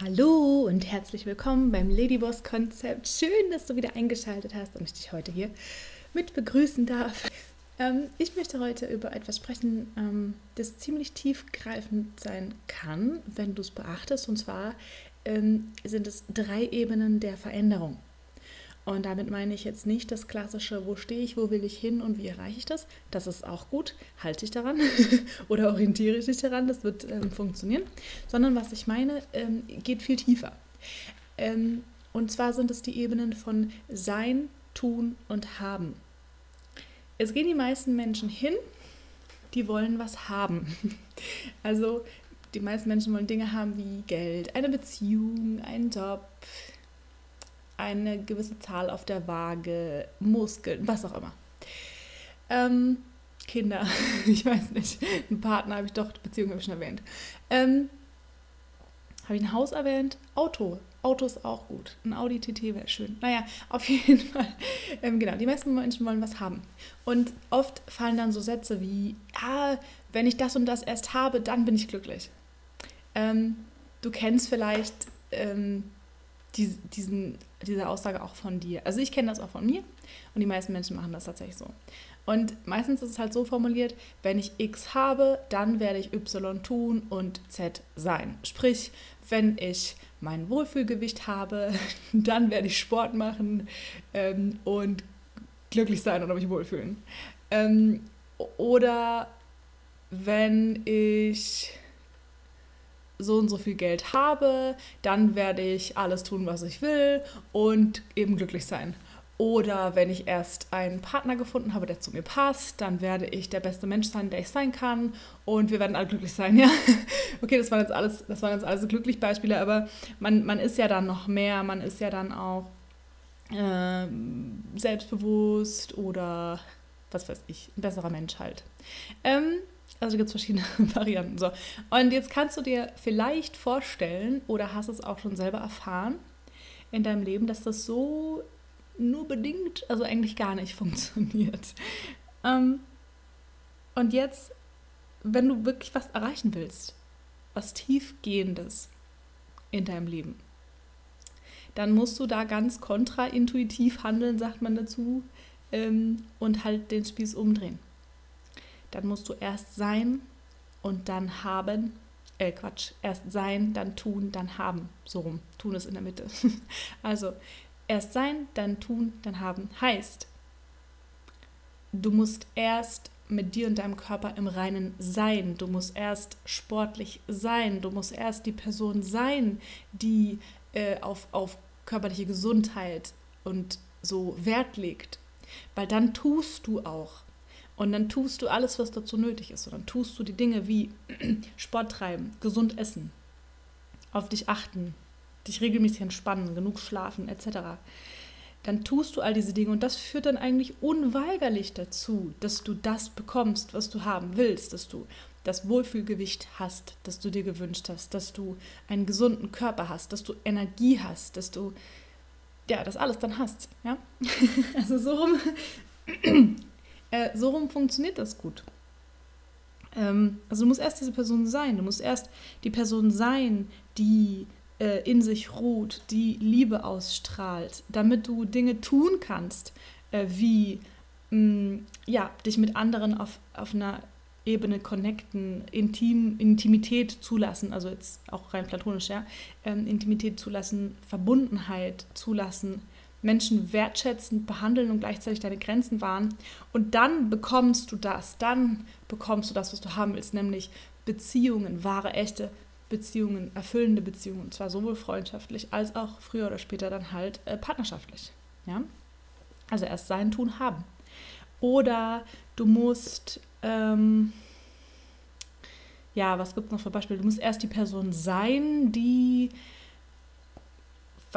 Hallo und herzlich willkommen beim Ladyboss Konzept. Schön, dass du wieder eingeschaltet hast und ich dich heute hier mit begrüßen darf. Ähm, ich möchte heute über etwas sprechen, ähm, das ziemlich tiefgreifend sein kann, wenn du es beachtest. Und zwar ähm, sind es drei Ebenen der Veränderung. Und damit meine ich jetzt nicht das klassische, wo stehe ich, wo will ich hin und wie erreiche ich das. Das ist auch gut, halte ich daran oder orientiere ich dich daran, das wird ähm, funktionieren. Sondern was ich meine, ähm, geht viel tiefer. Ähm, und zwar sind es die Ebenen von Sein, Tun und Haben. Es gehen die meisten Menschen hin, die wollen was haben. Also die meisten Menschen wollen Dinge haben wie Geld, eine Beziehung, einen Job, eine gewisse Zahl auf der Waage, Muskeln, was auch immer. Ähm, Kinder, ich weiß nicht. Einen Partner habe ich doch, Beziehung habe ich schon erwähnt. Ähm, habe ich ein Haus erwähnt? Auto. Auto ist auch gut. Ein Audi TT wäre schön. Naja, auf jeden Fall. Ähm, genau, die meisten Menschen wollen was haben. Und oft fallen dann so Sätze wie, ah, wenn ich das und das erst habe, dann bin ich glücklich. Ähm, du kennst vielleicht ähm, die, diesen, diese Aussage auch von dir. Also ich kenne das auch von mir und die meisten Menschen machen das tatsächlich so. Und meistens ist es halt so formuliert, wenn ich X habe, dann werde ich Y tun und Z sein. Sprich, wenn ich mein Wohlfühlgewicht habe, dann werde ich Sport machen ähm, und glücklich sein oder mich wohlfühlen. Ähm, oder wenn ich so und so viel Geld habe, dann werde ich alles tun, was ich will und eben glücklich sein. Oder wenn ich erst einen Partner gefunden habe, der zu mir passt, dann werde ich der beste Mensch sein, der ich sein kann und wir werden alle glücklich sein, ja. Okay, das waren jetzt alles, das waren jetzt alles glücklich Beispiele, aber man, man ist ja dann noch mehr, man ist ja dann auch äh, selbstbewusst oder was weiß ich, ein besserer Mensch halt. Ähm, also gibt es verschiedene Varianten. So. Und jetzt kannst du dir vielleicht vorstellen oder hast es auch schon selber erfahren in deinem Leben, dass das so nur bedingt, also eigentlich gar nicht funktioniert. Ähm, und jetzt, wenn du wirklich was erreichen willst, was tiefgehendes in deinem Leben, dann musst du da ganz kontraintuitiv handeln, sagt man dazu, ähm, und halt den Spieß umdrehen dann musst du erst sein und dann haben. Äh, Quatsch, erst sein, dann tun, dann haben. So rum. Tun ist in der Mitte. also, erst sein, dann tun, dann haben. Heißt, du musst erst mit dir und deinem Körper im Reinen sein. Du musst erst sportlich sein. Du musst erst die Person sein, die äh, auf, auf körperliche Gesundheit und so Wert legt. Weil dann tust du auch. Und dann tust du alles, was dazu nötig ist. Und dann tust du die Dinge wie Sport treiben, gesund essen, auf dich achten, dich regelmäßig entspannen, genug schlafen etc. Dann tust du all diese Dinge und das führt dann eigentlich unweigerlich dazu, dass du das bekommst, was du haben willst, dass du das Wohlfühlgewicht hast, das du dir gewünscht hast, dass du einen gesunden Körper hast, dass du Energie hast, dass du ja, das alles dann hast, ja? also so rum äh, so rum funktioniert das gut. Ähm, also du musst erst diese Person sein. Du musst erst die Person sein, die äh, in sich ruht, die Liebe ausstrahlt, damit du Dinge tun kannst, äh, wie mh, mm, ja, dich mit anderen auf, auf einer Ebene connecten, Intim, Intimität zulassen, also jetzt auch rein platonisch, ja, ähm, Intimität zulassen, Verbundenheit zulassen, Menschen wertschätzend behandeln und gleichzeitig deine Grenzen wahren. Und dann bekommst du das, dann bekommst du das, was du haben willst, nämlich Beziehungen, wahre, echte Beziehungen, erfüllende Beziehungen, und zwar sowohl freundschaftlich als auch früher oder später dann halt äh, partnerschaftlich. Ja? Also erst sein, tun, haben. Oder du musst, ähm, ja, was gibt es noch für Beispiele? Du musst erst die Person sein, die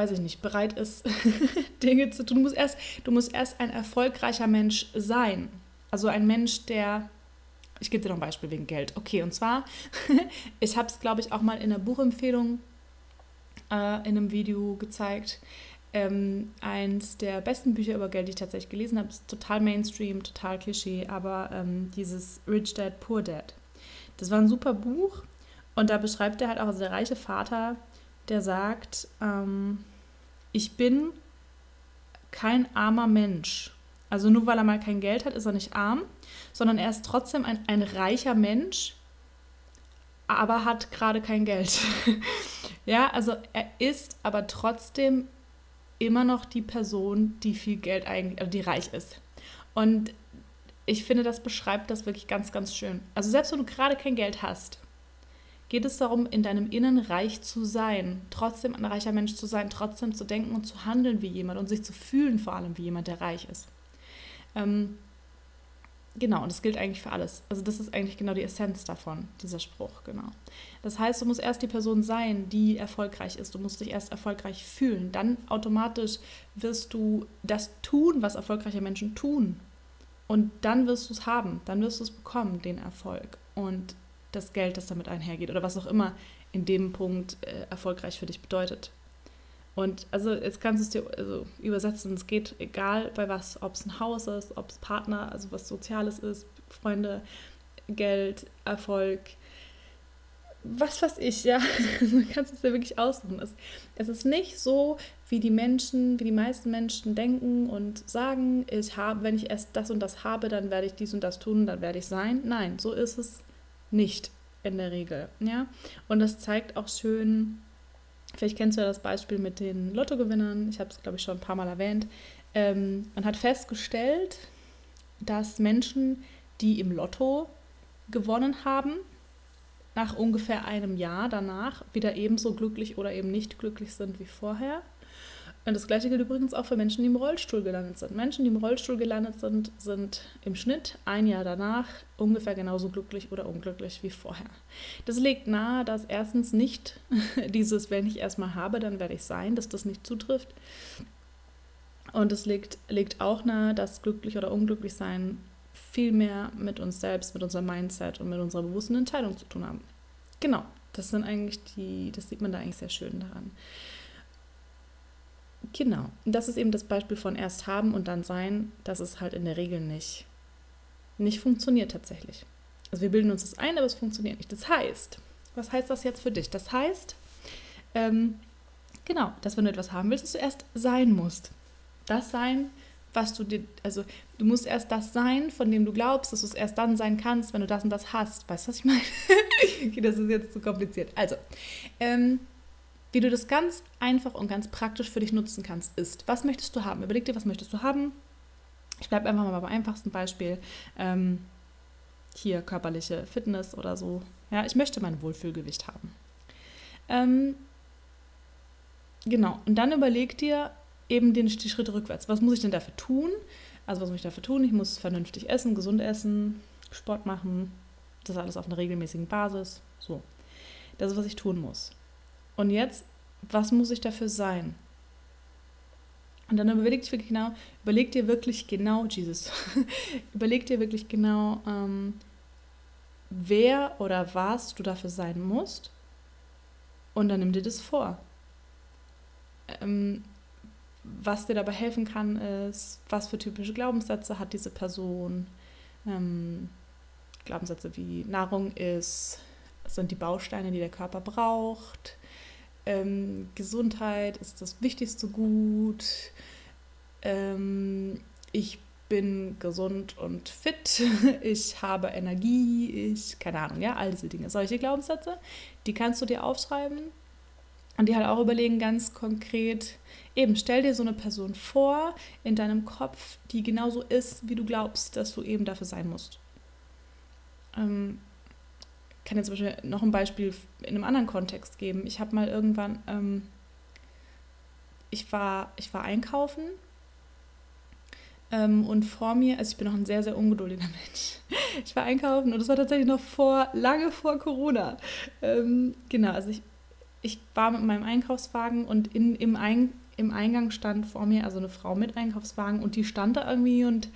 weiß ich nicht, bereit ist, Dinge zu tun. Du musst, erst, du musst erst ein erfolgreicher Mensch sein. Also ein Mensch, der. Ich gebe dir noch ein Beispiel wegen Geld. Okay, und zwar, ich habe es, glaube ich, auch mal in einer Buchempfehlung äh, in einem Video gezeigt. Ähm, eins der besten Bücher über Geld, die ich tatsächlich gelesen habe, ist total Mainstream, total Klischee, aber ähm, dieses Rich Dad, Poor Dad. Das war ein super Buch und da beschreibt er halt auch, also der reiche Vater der sagt, ähm, ich bin kein armer Mensch. Also nur weil er mal kein Geld hat, ist er nicht arm, sondern er ist trotzdem ein, ein reicher Mensch, aber hat gerade kein Geld. ja, also er ist aber trotzdem immer noch die Person, die viel Geld eigentlich, also die reich ist. Und ich finde, das beschreibt das wirklich ganz, ganz schön. Also selbst wenn du gerade kein Geld hast, geht es darum, in deinem Innen reich zu sein, trotzdem ein reicher Mensch zu sein, trotzdem zu denken und zu handeln wie jemand und sich zu fühlen vor allem wie jemand, der reich ist. Ähm, genau, und das gilt eigentlich für alles. Also das ist eigentlich genau die Essenz davon, dieser Spruch, genau. Das heißt, du musst erst die Person sein, die erfolgreich ist. Du musst dich erst erfolgreich fühlen. Dann automatisch wirst du das tun, was erfolgreiche Menschen tun. Und dann wirst du es haben, dann wirst du es bekommen, den Erfolg und das Geld, das damit einhergeht oder was auch immer in dem Punkt äh, erfolgreich für dich bedeutet. Und also jetzt kannst du es dir also übersetzen, es geht egal bei was, ob es ein Haus ist, ob es Partner, also was Soziales ist, Freunde, Geld, Erfolg, was weiß ich, ja, du kannst es ja wirklich aussuchen. Es, es ist nicht so, wie die Menschen, wie die meisten Menschen denken und sagen, ich habe, wenn ich erst das und das habe, dann werde ich dies und das tun, dann werde ich sein. Nein, so ist es nicht in der Regel, ja. Und das zeigt auch schön, vielleicht kennst du ja das Beispiel mit den Lottogewinnern, ich habe es, glaube ich, schon ein paar Mal erwähnt. Ähm, man hat festgestellt, dass Menschen, die im Lotto gewonnen haben, nach ungefähr einem Jahr danach wieder ebenso glücklich oder eben nicht glücklich sind wie vorher. Und das gleiche gilt übrigens auch für Menschen, die im Rollstuhl gelandet sind. Menschen, die im Rollstuhl gelandet sind, sind im Schnitt ein Jahr danach ungefähr genauso glücklich oder unglücklich wie vorher. Das legt nahe, dass erstens nicht dieses, wenn ich erstmal habe, dann werde ich sein, dass das nicht zutrifft. Und es legt, legt auch nahe, dass glücklich oder unglücklich sein viel mehr mit uns selbst, mit unserem Mindset und mit unserer bewussten Entscheidung zu tun haben. Genau, das sind eigentlich die, das sieht man da eigentlich sehr schön daran. Genau, das ist eben das Beispiel von erst haben und dann sein, dass es halt in der Regel nicht, nicht funktioniert tatsächlich. Also wir bilden uns das ein, aber es funktioniert nicht. Das heißt, was heißt das jetzt für dich? Das heißt, ähm, genau, dass wenn du etwas haben willst, dass du erst sein musst. Das sein, was du dir, also du musst erst das sein, von dem du glaubst, dass du es erst dann sein kannst, wenn du das und das hast. Weißt du, was ich meine? okay, das ist jetzt zu kompliziert. Also, ähm, wie du das ganz einfach und ganz praktisch für dich nutzen kannst, ist, was möchtest du haben? Überleg dir, was möchtest du haben? Ich bleibe einfach mal beim einfachsten Beispiel. Ähm, hier körperliche Fitness oder so. Ja, ich möchte mein Wohlfühlgewicht haben. Ähm, genau, und dann überleg dir, eben den, die Schritte rückwärts. Was muss ich denn dafür tun? Also was muss ich dafür tun? Ich muss vernünftig essen, gesund essen, Sport machen. Das alles auf einer regelmäßigen Basis. So. Das ist, was ich tun muss. Und jetzt, was muss ich dafür sein? Und dann überleg dir wirklich genau, überleg dir wirklich genau, Jesus, überleg dir wirklich genau, ähm, wer oder was du dafür sein musst. Und dann nimm dir das vor. Ähm, was dir dabei helfen kann, ist, was für typische Glaubenssätze hat diese Person. Ähm, Glaubenssätze wie Nahrung ist, sind die Bausteine, die der Körper braucht. Ähm, Gesundheit ist das wichtigste Gut. Ähm, ich bin gesund und fit. Ich habe Energie. Ich, keine Ahnung, ja, all diese Dinge. Solche Glaubenssätze, die kannst du dir aufschreiben und die halt auch überlegen, ganz konkret, eben stell dir so eine Person vor in deinem Kopf, die genauso ist, wie du glaubst, dass du eben dafür sein musst. Ähm, kann jetzt zum Beispiel noch ein Beispiel in einem anderen Kontext geben. Ich habe mal irgendwann, ähm, ich, war, ich war einkaufen ähm, und vor mir, also ich bin noch ein sehr, sehr ungeduldiger Mensch. Ich war einkaufen und das war tatsächlich noch vor, lange vor Corona. Ähm, genau, also ich ich war mit meinem Einkaufswagen und in, im, Ein, im Eingang stand vor mir also eine Frau mit Einkaufswagen und die stand da irgendwie und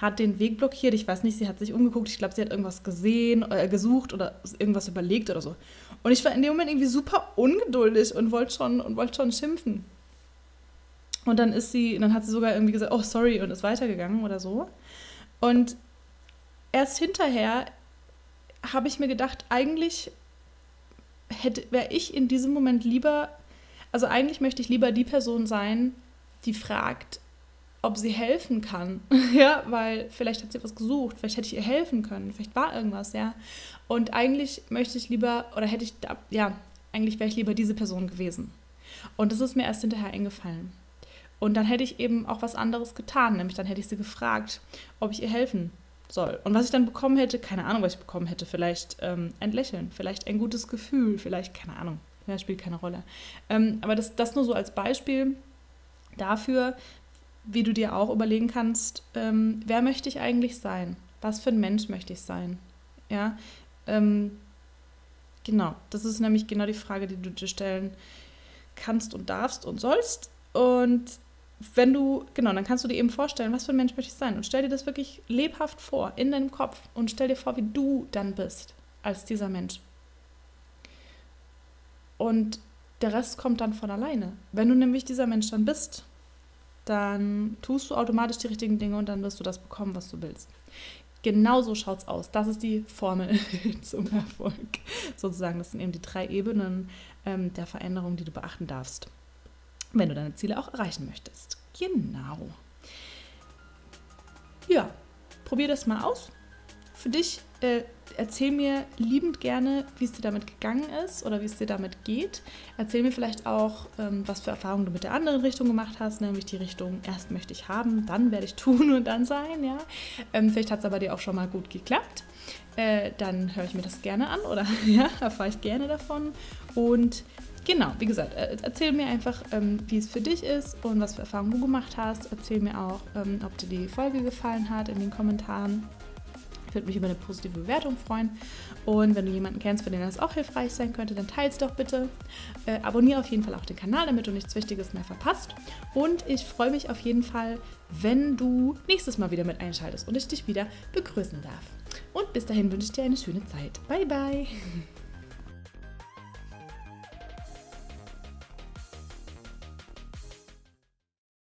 hat den Weg blockiert. Ich weiß nicht, sie hat sich umgeguckt. Ich glaube, sie hat irgendwas gesehen, äh, gesucht oder irgendwas überlegt oder so. Und ich war in dem Moment irgendwie super ungeduldig und wollte schon und wollte schon schimpfen. Und dann ist sie, dann hat sie sogar irgendwie gesagt, oh sorry und ist weitergegangen oder so. Und erst hinterher habe ich mir gedacht, eigentlich wäre ich in diesem Moment lieber, also eigentlich möchte ich lieber die Person sein, die fragt, ob sie helfen kann. ja, weil vielleicht hat sie was gesucht, vielleicht hätte ich ihr helfen können, vielleicht war irgendwas, ja. Und eigentlich möchte ich lieber, oder hätte ich, ja, eigentlich wäre ich lieber diese Person gewesen. Und das ist mir erst hinterher eingefallen. Und dann hätte ich eben auch was anderes getan, nämlich dann hätte ich sie gefragt, ob ich ihr helfen soll. Und was ich dann bekommen hätte, keine Ahnung, was ich bekommen hätte, vielleicht ähm, ein Lächeln, vielleicht ein gutes Gefühl, vielleicht, keine Ahnung, ja, spielt keine Rolle. Ähm, aber das, das nur so als Beispiel dafür, wie du dir auch überlegen kannst, ähm, wer möchte ich eigentlich sein? Was für ein Mensch möchte ich sein? Ja, ähm, genau, das ist nämlich genau die Frage, die du dir stellen kannst und darfst und sollst. Und wenn du, genau, dann kannst du dir eben vorstellen, was für ein Mensch möchte ich sein. Und stell dir das wirklich lebhaft vor, in deinem Kopf. Und stell dir vor, wie du dann bist als dieser Mensch. Und der Rest kommt dann von alleine. Wenn du nämlich dieser Mensch dann bist, dann tust du automatisch die richtigen Dinge und dann wirst du das bekommen, was du willst. Genau so schaut es aus. Das ist die Formel zum Erfolg. Sozusagen, das sind eben die drei Ebenen ähm, der Veränderung, die du beachten darfst wenn du deine Ziele auch erreichen möchtest. Genau. Ja, probier das mal aus. Für dich äh, erzähl mir liebend gerne, wie es dir damit gegangen ist oder wie es dir damit geht. Erzähl mir vielleicht auch, ähm, was für Erfahrungen du mit der anderen Richtung gemacht hast, nämlich die Richtung, erst möchte ich haben, dann werde ich tun und dann sein. Ja? Ähm, vielleicht hat es aber dir auch schon mal gut geklappt. Äh, dann höre ich mir das gerne an oder ja, erfahre ich gerne davon. Und Genau, wie gesagt, äh, erzähl mir einfach, ähm, wie es für dich ist und was für Erfahrungen du gemacht hast. Erzähl mir auch, ob dir die Folge gefallen hat in den Kommentaren. Ich würde mich über eine positive Bewertung freuen. Und wenn du jemanden kennst, für den das auch hilfreich sein könnte, dann teile es doch bitte. Äh, abonniere auf jeden Fall auch den Kanal, damit du nichts Wichtiges mehr verpasst. Und ich freue mich auf jeden Fall, wenn du nächstes Mal wieder mit einschaltest und ich dich wieder begrüßen darf. Und bis dahin wünsche ich dir eine schöne Zeit. Bye, bye.